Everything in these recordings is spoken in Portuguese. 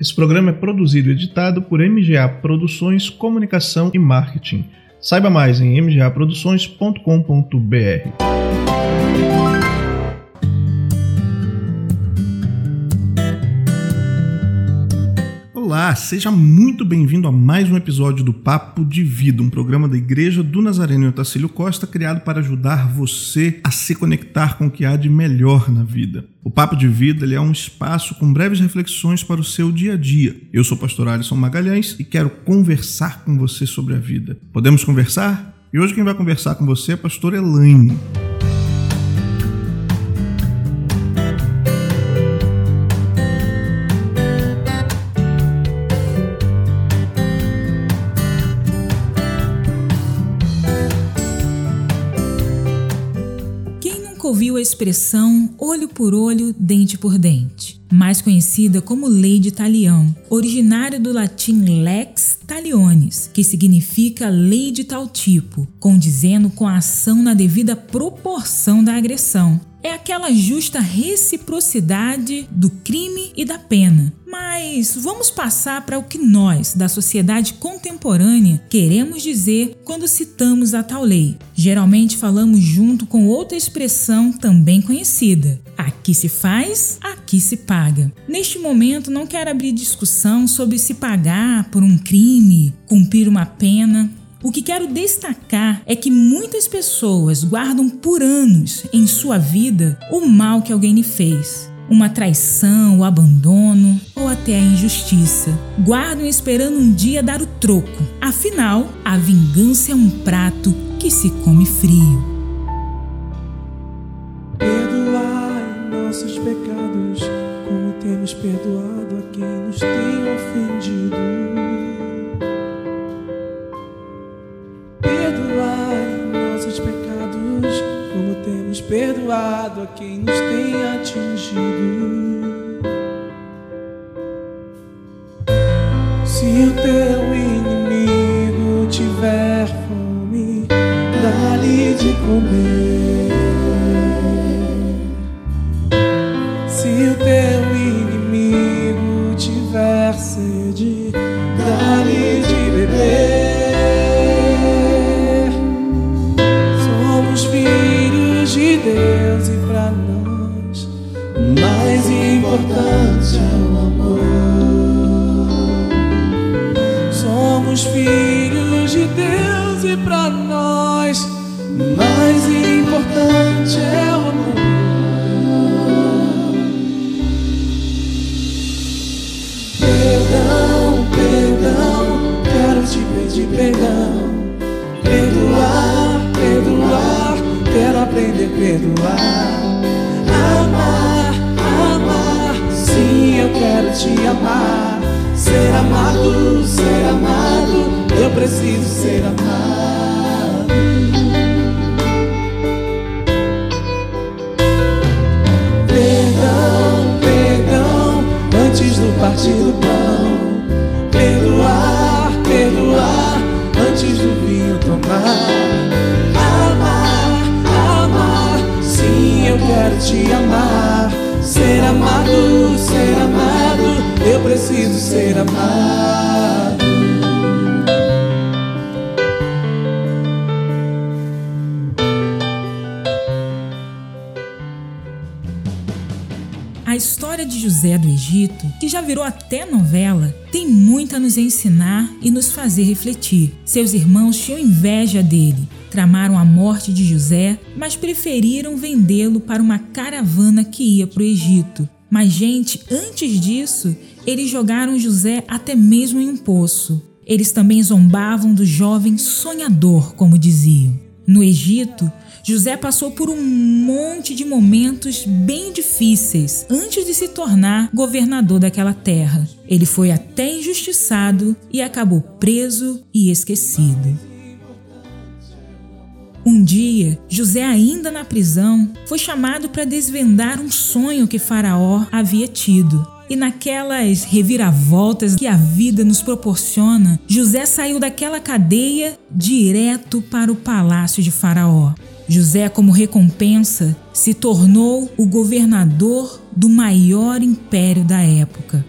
Esse programa é produzido e editado por MGA Produções, Comunicação e Marketing. Saiba mais em mgaproduções.com.br. Olá, seja muito bem-vindo a mais um episódio do Papo de Vida, um programa da Igreja do Nazareno Otacílio Costa criado para ajudar você a se conectar com o que há de melhor na vida. O Papo de Vida ele é um espaço com breves reflexões para o seu dia a dia. Eu sou o pastor Alisson Magalhães e quero conversar com você sobre a vida. Podemos conversar? E hoje quem vai conversar com você é a pastora Elaine. Ouviu a expressão olho por olho, dente por dente, mais conhecida como lei de Talião, originária do latim lex talionis, que significa lei de tal tipo, condizendo com a ação na devida proporção da agressão, é aquela justa reciprocidade do crime e da pena. Mas vamos passar para o que nós, da sociedade contemporânea, queremos dizer quando citamos a tal lei. Geralmente falamos junto com outra expressão também conhecida: aqui se faz, aqui se paga. Neste momento, não quero abrir discussão sobre se pagar por um crime, cumprir uma pena. O que quero destacar é que muitas pessoas guardam por anos em sua vida o mal que alguém lhe fez. Uma traição, o abandono ou até a injustiça. Guardam esperando um dia dar o troco. Afinal, a vingança é um prato que se come frio. Perdoai nossos pecados, como temos perdoado perdoado a quem nos tem atingido. Se o teu inimigo tiver fome, dá-lhe de comer. Se o teu Filhos de Deus e para nós mais importante é o amor. Perdão, perdão, quero te pedir perdão. Perdoar, perdoar Quero aprender a perdoar, amar, amar. Sim, eu quero te amar. Ser amado, ser amado. Eu preciso ser amado. Perdão, perdão. Antes do partir do pão. Egito, que já virou até novela, tem muito a nos ensinar e nos fazer refletir. Seus irmãos tinham inveja dele Tramaram a morte de José, mas preferiram vendê-lo para uma caravana que ia para o Egito. Mas, gente, antes disso, eles jogaram José até mesmo em um poço. Eles também zombavam do jovem sonhador, como diziam. No Egito, José passou por um monte de momentos bem difíceis antes de se tornar governador daquela terra. Ele foi até injustiçado e acabou preso e esquecido. Um dia, José, ainda na prisão, foi chamado para desvendar um sonho que Faraó havia tido. E naquelas reviravoltas que a vida nos proporciona, José saiu daquela cadeia direto para o palácio de Faraó. José, como recompensa, se tornou o governador do maior império da época.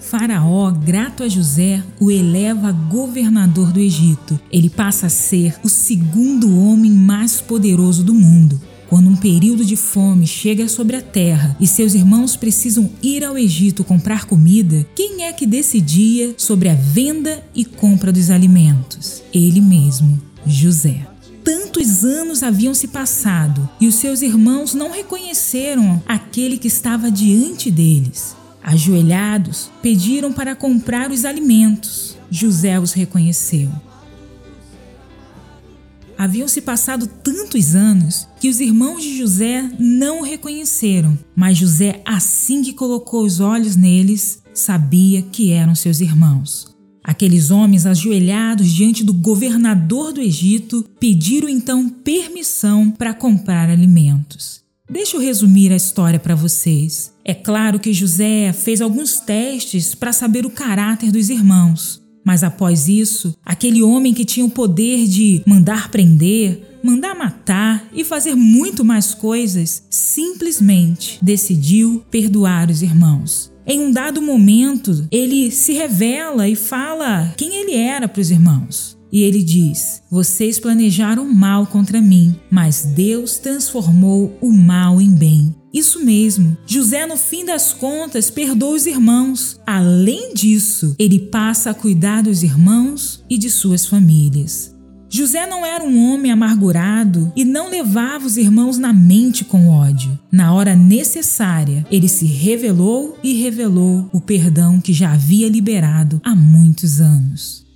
Faraó, grato a José, o eleva a governador do Egito. Ele passa a ser o segundo homem mais poderoso do mundo. Quando um período de fome chega sobre a terra e seus irmãos precisam ir ao Egito comprar comida, quem é que decidia sobre a venda e compra dos alimentos? Ele mesmo, José. Tantos anos haviam se passado e os seus irmãos não reconheceram aquele que estava diante deles. Ajoelhados, pediram para comprar os alimentos. José os reconheceu. Haviam se passado tantos anos que os irmãos de José não o reconheceram, mas José, assim que colocou os olhos neles, sabia que eram seus irmãos. Aqueles homens ajoelhados diante do governador do Egito pediram então permissão para comprar alimentos. Deixa eu resumir a história para vocês. É claro que José fez alguns testes para saber o caráter dos irmãos. Mas após isso, aquele homem que tinha o poder de mandar prender, mandar matar e fazer muito mais coisas, simplesmente decidiu perdoar os irmãos. Em um dado momento, ele se revela e fala quem ele era para os irmãos. E ele diz: Vocês planejaram mal contra mim, mas Deus transformou o mal em bem. Isso mesmo, José, no fim das contas, perdoa os irmãos. Além disso, ele passa a cuidar dos irmãos e de suas famílias. José não era um homem amargurado e não levava os irmãos na mente com ódio. Na hora necessária, ele se revelou e revelou o perdão que já havia liberado há muitos anos.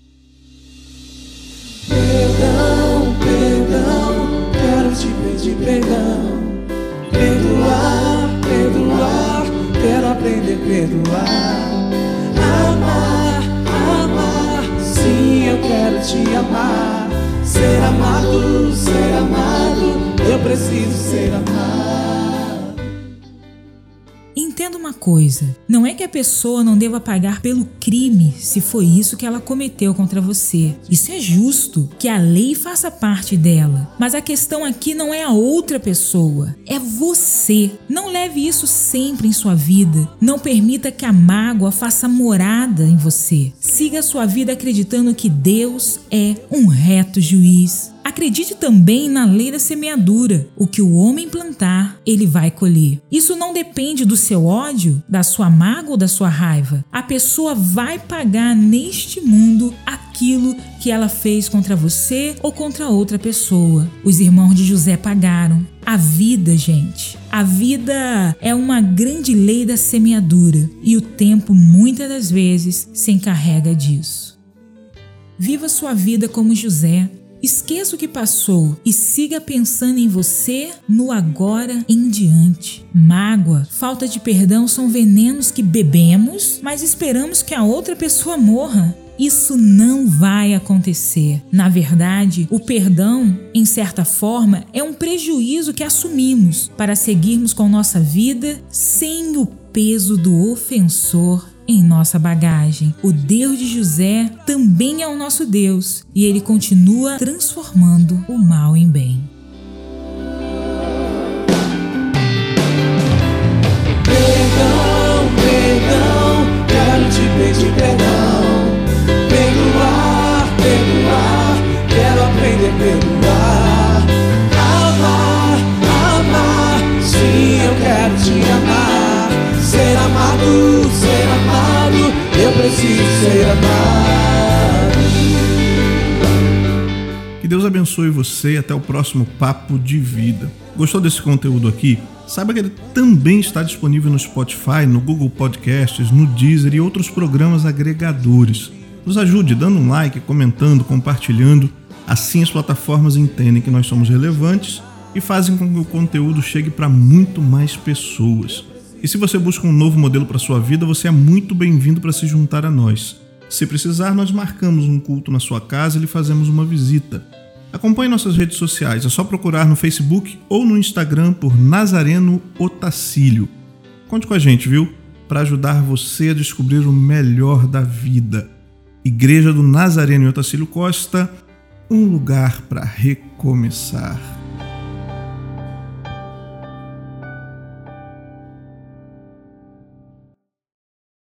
Perdão, Entenda uma coisa: não é que a pessoa não deva pagar pelo crime se foi isso que ela cometeu contra você. Isso é justo, que a lei faça parte dela. Mas a questão aqui não é a outra pessoa, é você. Não leve isso sempre em sua vida. Não permita que a mágoa faça morada em você. Siga sua vida acreditando que Deus é um reto juiz. Acredite também na lei da semeadura. O que o homem plantar, ele vai colher. Isso não depende do seu ódio, da sua mágoa ou da sua raiva. A pessoa vai pagar neste mundo aquilo que ela fez contra você ou contra outra pessoa. Os irmãos de José pagaram. A vida, gente. A vida é uma grande lei da semeadura e o tempo muitas das vezes se encarrega disso. Viva sua vida como José, Esqueça o que passou e siga pensando em você no agora em diante. Mágoa, falta de perdão são venenos que bebemos, mas esperamos que a outra pessoa morra. Isso não vai acontecer. Na verdade, o perdão, em certa forma, é um prejuízo que assumimos para seguirmos com nossa vida sem o peso do ofensor em nossa bagagem. O Deus de José também é o nosso Deus e ele continua transformando o mal em bem. Perdão, perdão, abençoe você e até o próximo Papo de Vida. Gostou desse conteúdo aqui? Saiba que ele também está disponível no Spotify, no Google Podcasts, no Deezer e outros programas agregadores. Nos ajude dando um like, comentando, compartilhando. Assim as plataformas entendem que nós somos relevantes e fazem com que o conteúdo chegue para muito mais pessoas. E se você busca um novo modelo para sua vida, você é muito bem-vindo para se juntar a nós. Se precisar, nós marcamos um culto na sua casa e lhe fazemos uma visita. Acompanhe nossas redes sociais, é só procurar no Facebook ou no Instagram por Nazareno Otacílio. Conte com a gente, viu? Para ajudar você a descobrir o melhor da vida. Igreja do Nazareno Otacílio Costa, um lugar para recomeçar.